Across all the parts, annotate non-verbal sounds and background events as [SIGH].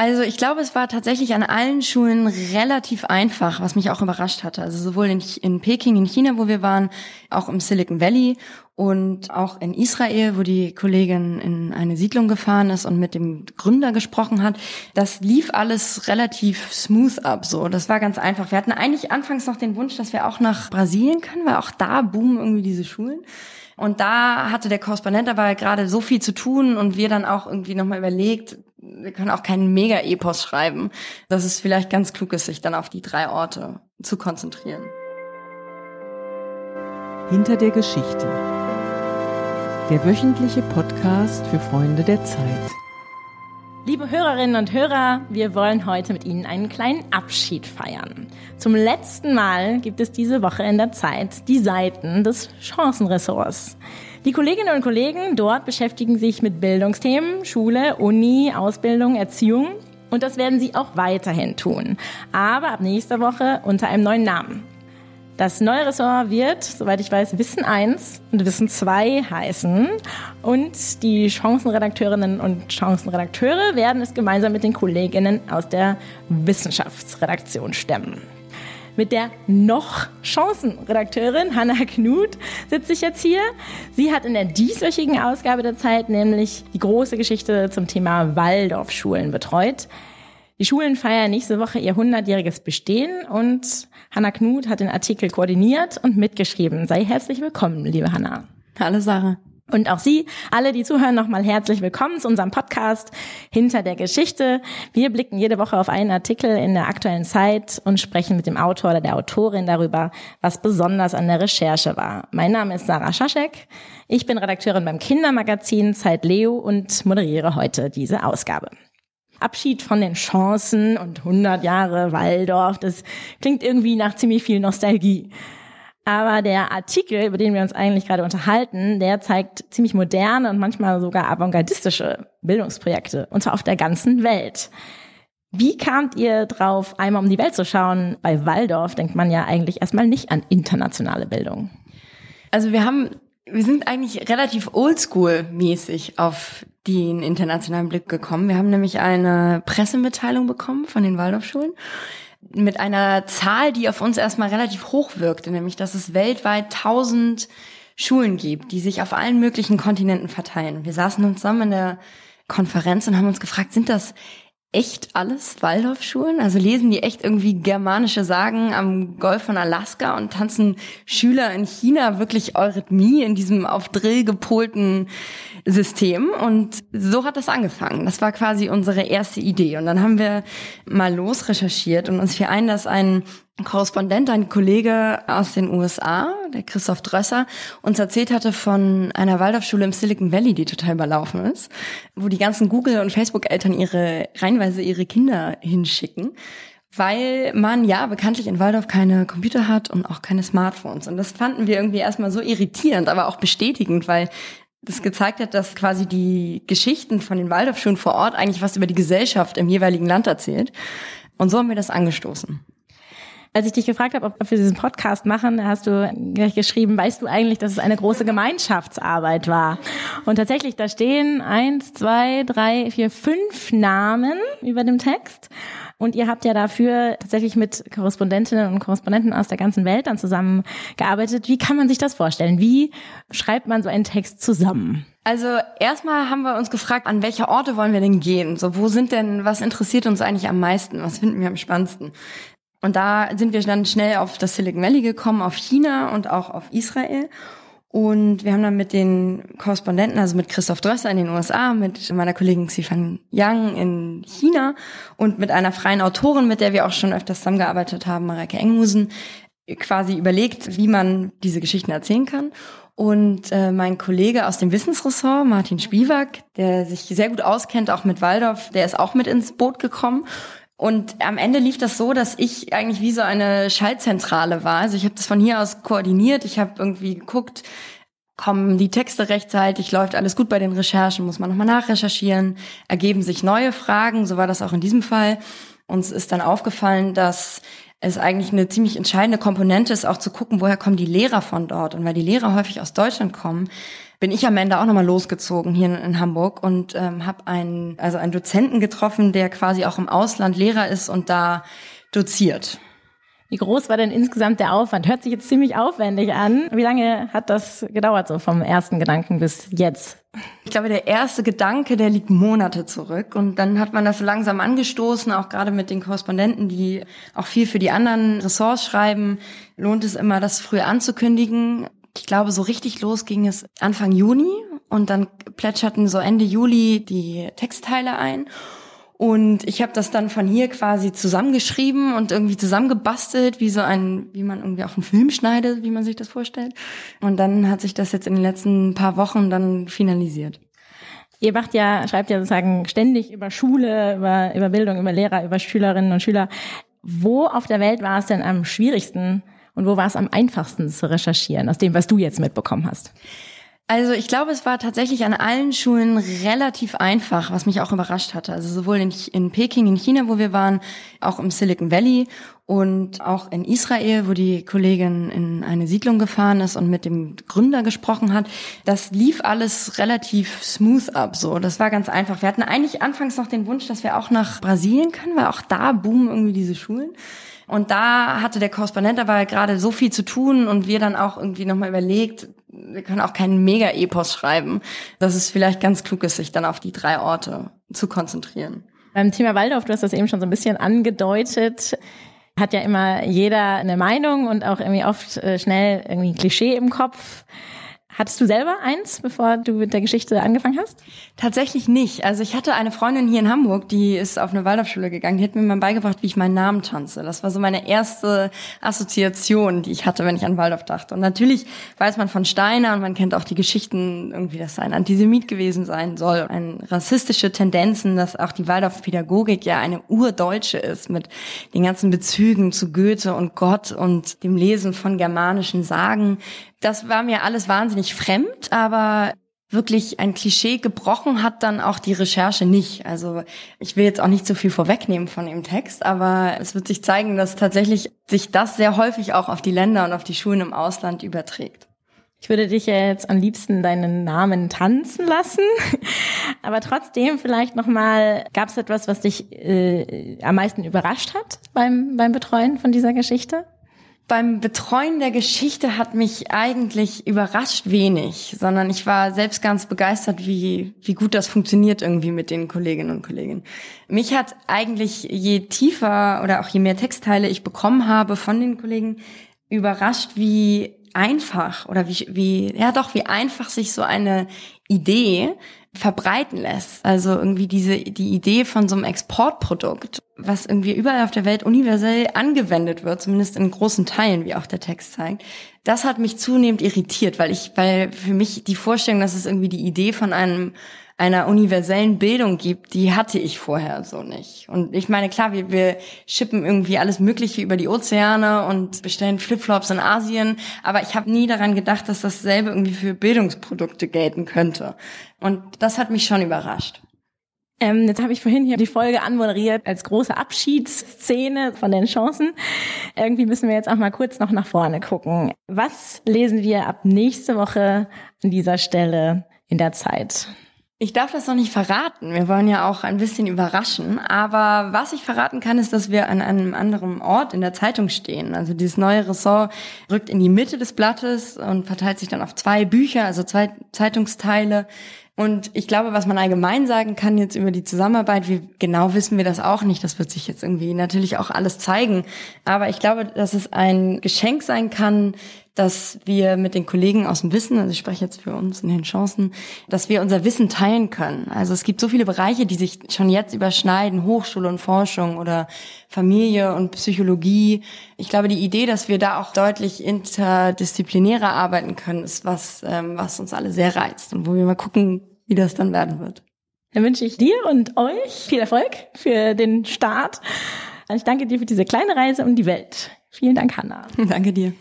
Also ich glaube, es war tatsächlich an allen Schulen relativ einfach, was mich auch überrascht hatte. Also sowohl in, in Peking, in China, wo wir waren, auch im Silicon Valley und auch in Israel, wo die Kollegin in eine Siedlung gefahren ist und mit dem Gründer gesprochen hat. Das lief alles relativ smooth ab, so. Das war ganz einfach. Wir hatten eigentlich anfangs noch den Wunsch, dass wir auch nach Brasilien können, weil auch da boomen irgendwie diese Schulen. Und da hatte der Korrespondent aber gerade so viel zu tun und wir dann auch irgendwie nochmal überlegt, wir können auch keinen Mega-Epos schreiben, dass es vielleicht ganz klug ist, sich dann auf die drei Orte zu konzentrieren. Hinter der Geschichte. Der wöchentliche Podcast für Freunde der Zeit. Liebe Hörerinnen und Hörer, wir wollen heute mit Ihnen einen kleinen Abschied feiern. Zum letzten Mal gibt es diese Woche in der Zeit die Seiten des Chancenressorts. Die Kolleginnen und Kollegen dort beschäftigen sich mit Bildungsthemen, Schule, Uni, Ausbildung, Erziehung. Und das werden sie auch weiterhin tun. Aber ab nächster Woche unter einem neuen Namen. Das neue Ressort wird, soweit ich weiß, Wissen 1 und Wissen 2 heißen. Und die Chancenredakteurinnen und Chancenredakteure werden es gemeinsam mit den Kolleginnen aus der Wissenschaftsredaktion stemmen. Mit der noch Chancenredakteurin Hanna Knut sitze ich jetzt hier. Sie hat in der dieswöchigen Ausgabe der Zeit nämlich die große Geschichte zum Thema Waldorfschulen betreut. Die Schulen feiern nächste Woche ihr 100-jähriges Bestehen und Hanna Knut hat den Artikel koordiniert und mitgeschrieben. Sei herzlich willkommen, liebe Hanna. Hallo Sarah. Und auch Sie, alle, die zuhören, nochmal herzlich willkommen zu unserem Podcast Hinter der Geschichte. Wir blicken jede Woche auf einen Artikel in der aktuellen Zeit und sprechen mit dem Autor oder der Autorin darüber, was besonders an der Recherche war. Mein Name ist Sarah Schaschek. Ich bin Redakteurin beim Kindermagazin Zeit Leo und moderiere heute diese Ausgabe. Abschied von den Chancen und 100 Jahre Waldorf, das klingt irgendwie nach ziemlich viel Nostalgie. Aber der Artikel, über den wir uns eigentlich gerade unterhalten, der zeigt ziemlich moderne und manchmal sogar avantgardistische Bildungsprojekte, und zwar auf der ganzen Welt. Wie kamt ihr drauf, einmal um die Welt zu schauen? Bei Waldorf denkt man ja eigentlich erstmal nicht an internationale Bildung. Also wir haben, wir sind eigentlich relativ oldschool-mäßig auf den internationalen Blick gekommen. Wir haben nämlich eine Pressemitteilung bekommen von den Waldorfschulen mit einer Zahl, die auf uns erstmal relativ hoch wirkte, nämlich dass es weltweit tausend Schulen gibt, die sich auf allen möglichen Kontinenten verteilen. Wir saßen uns zusammen in der Konferenz und haben uns gefragt, sind das echt alles Waldorfschulen? Also lesen die echt irgendwie germanische Sagen am Golf von Alaska und tanzen Schüler in China wirklich Eurythmie in diesem auf Drill gepolten System? Und so hat das angefangen. Das war quasi unsere erste Idee. Und dann haben wir mal los recherchiert und uns fiel ein, dass ein Korrespondent, ein Kollege aus den USA, der Christoph Drösser, uns erzählt hatte von einer Waldorfschule im Silicon Valley, die total überlaufen ist, wo die ganzen Google- und Facebook-Eltern ihre, reinweise ihre Kinder hinschicken, weil man ja bekanntlich in Waldorf keine Computer hat und auch keine Smartphones. Und das fanden wir irgendwie erstmal so irritierend, aber auch bestätigend, weil das gezeigt hat, dass quasi die Geschichten von den Waldorfschulen vor Ort eigentlich was über die Gesellschaft im jeweiligen Land erzählt. Und so haben wir das angestoßen. Als ich dich gefragt habe, ob wir diesen Podcast machen, hast du geschrieben, weißt du eigentlich, dass es eine große Gemeinschaftsarbeit war? Und tatsächlich, da stehen eins, zwei, drei, vier, fünf Namen über dem Text. Und ihr habt ja dafür tatsächlich mit Korrespondentinnen und Korrespondenten aus der ganzen Welt dann zusammengearbeitet. Wie kann man sich das vorstellen? Wie schreibt man so einen Text zusammen? Also erstmal haben wir uns gefragt, an welche Orte wollen wir denn gehen? So, wo sind denn, was interessiert uns eigentlich am meisten? Was finden wir am spannendsten? Und da sind wir dann schnell auf das Silicon Valley gekommen, auf China und auch auf Israel. Und wir haben dann mit den Korrespondenten, also mit Christoph Drösser in den USA, mit meiner Kollegin Xifan Yang in China und mit einer freien Autorin, mit der wir auch schon öfters zusammengearbeitet haben, Mareike Enghusen, quasi überlegt, wie man diese Geschichten erzählen kann. Und äh, mein Kollege aus dem Wissensressort, Martin Spivak, der sich sehr gut auskennt, auch mit Waldorf, der ist auch mit ins Boot gekommen. Und am Ende lief das so, dass ich eigentlich wie so eine Schaltzentrale war. Also ich habe das von hier aus koordiniert. Ich habe irgendwie geguckt, kommen die Texte rechtzeitig, läuft alles gut bei den Recherchen, muss man nochmal nachrecherchieren, ergeben sich neue Fragen. So war das auch in diesem Fall. Uns ist dann aufgefallen, dass es eigentlich eine ziemlich entscheidende Komponente ist, auch zu gucken, woher kommen die Lehrer von dort. Und weil die Lehrer häufig aus Deutschland kommen, bin ich am Ende auch nochmal losgezogen hier in, in Hamburg und ähm, habe einen, also einen Dozenten getroffen, der quasi auch im Ausland Lehrer ist und da doziert. Wie groß war denn insgesamt der Aufwand? Hört sich jetzt ziemlich aufwendig an. Wie lange hat das gedauert, so vom ersten Gedanken bis jetzt? Ich glaube, der erste Gedanke, der liegt Monate zurück. Und dann hat man das so langsam angestoßen, auch gerade mit den Korrespondenten, die auch viel für die anderen Ressorts schreiben, lohnt es immer, das früh anzukündigen. Ich glaube, so richtig los ging es Anfang Juni und dann plätscherten so Ende Juli die Textteile ein. Und ich habe das dann von hier quasi zusammengeschrieben und irgendwie zusammengebastelt, wie so ein, wie man irgendwie auf einen Film schneidet, wie man sich das vorstellt. Und dann hat sich das jetzt in den letzten paar Wochen dann finalisiert. Ihr macht ja, schreibt ja sozusagen ständig über Schule, über, über Bildung, über Lehrer, über Schülerinnen und Schüler. Wo auf der Welt war es denn am schwierigsten und wo war es am einfachsten zu recherchieren, aus dem, was du jetzt mitbekommen hast? Also ich glaube, es war tatsächlich an allen Schulen relativ einfach, was mich auch überrascht hatte. Also sowohl in, in Peking, in China, wo wir waren, auch im Silicon Valley und auch in Israel, wo die Kollegin in eine Siedlung gefahren ist und mit dem Gründer gesprochen hat. Das lief alles relativ smooth ab. So, das war ganz einfach. Wir hatten eigentlich anfangs noch den Wunsch, dass wir auch nach Brasilien können, weil auch da boomen irgendwie diese Schulen. Und da hatte der Korrespondent aber gerade so viel zu tun und wir dann auch irgendwie nochmal überlegt, wir können auch keinen Mega-Epos schreiben, dass es vielleicht ganz klug ist, sich dann auf die drei Orte zu konzentrieren. Beim Thema Waldorf, du hast das eben schon so ein bisschen angedeutet, hat ja immer jeder eine Meinung und auch irgendwie oft äh, schnell irgendwie ein Klischee im Kopf. Hattest du selber eins, bevor du mit der Geschichte angefangen hast? Tatsächlich nicht. Also ich hatte eine Freundin hier in Hamburg, die ist auf eine Waldorfschule gegangen. Die hat mir mal beigebracht, wie ich meinen Namen tanze. Das war so meine erste Assoziation, die ich hatte, wenn ich an Waldorf dachte. Und natürlich weiß man von Steiner und man kennt auch die Geschichten, irgendwie, dass ein Antisemit gewesen sein soll. Ein rassistische Tendenzen, dass auch die Waldorfpädagogik ja eine urdeutsche ist mit den ganzen Bezügen zu Goethe und Gott und dem Lesen von germanischen Sagen das war mir alles wahnsinnig fremd, aber wirklich ein Klischee gebrochen hat dann auch die Recherche nicht. Also ich will jetzt auch nicht so viel vorwegnehmen von dem Text, aber es wird sich zeigen, dass tatsächlich sich das sehr häufig auch auf die Länder und auf die Schulen im Ausland überträgt. Ich würde dich ja jetzt am liebsten deinen Namen tanzen lassen, [LAUGHS] aber trotzdem vielleicht noch mal, gab es etwas, was dich äh, am meisten überrascht hat beim beim Betreuen von dieser Geschichte? Beim Betreuen der Geschichte hat mich eigentlich überrascht wenig, sondern ich war selbst ganz begeistert, wie, wie gut das funktioniert irgendwie mit den Kolleginnen und Kollegen. Mich hat eigentlich je tiefer oder auch je mehr Textteile ich bekommen habe von den Kollegen, überrascht, wie einfach oder wie, wie, ja doch, wie einfach sich so eine Idee verbreiten lässt. Also irgendwie diese, die Idee von so einem Exportprodukt, was irgendwie überall auf der Welt universell angewendet wird, zumindest in großen Teilen, wie auch der Text zeigt. Das hat mich zunehmend irritiert, weil ich, weil für mich die Vorstellung, dass es irgendwie die Idee von einem einer universellen Bildung gibt, die hatte ich vorher so nicht. Und ich meine, klar, wir, wir schippen irgendwie alles Mögliche über die Ozeane und bestellen Flipflops in Asien, aber ich habe nie daran gedacht, dass dasselbe irgendwie für Bildungsprodukte gelten könnte. Und das hat mich schon überrascht. Ähm, jetzt habe ich vorhin hier die Folge anmoderiert als große Abschiedsszene von den Chancen. Irgendwie müssen wir jetzt auch mal kurz noch nach vorne gucken. Was lesen wir ab nächste Woche an dieser Stelle in der Zeit? Ich darf das noch nicht verraten. Wir wollen ja auch ein bisschen überraschen. Aber was ich verraten kann, ist, dass wir an einem anderen Ort in der Zeitung stehen. Also dieses neue Ressort rückt in die Mitte des Blattes und verteilt sich dann auf zwei Bücher, also zwei Zeitungsteile. Und ich glaube, was man allgemein sagen kann jetzt über die Zusammenarbeit, wie genau wissen wir das auch nicht. Das wird sich jetzt irgendwie natürlich auch alles zeigen. Aber ich glaube, dass es ein Geschenk sein kann, dass wir mit den Kollegen aus dem Wissen, also ich spreche jetzt für uns in den Chancen, dass wir unser Wissen teilen können. Also es gibt so viele Bereiche, die sich schon jetzt überschneiden, Hochschule und Forschung oder Familie und Psychologie. Ich glaube, die Idee, dass wir da auch deutlich interdisziplinärer arbeiten können, ist was, ähm, was uns alle sehr reizt und wo wir mal gucken, wie das dann werden wird. Dann wünsche ich dir und euch viel Erfolg für den Start. Ich danke dir für diese kleine Reise um die Welt. Vielen Dank, Hanna. [LAUGHS] Danke dir.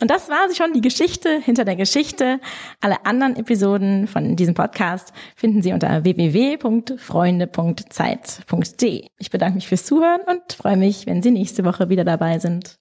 Und das war schon die Geschichte hinter der Geschichte. Alle anderen Episoden von diesem Podcast finden Sie unter www.freunde.zeit.de. Ich bedanke mich fürs Zuhören und freue mich, wenn Sie nächste Woche wieder dabei sind.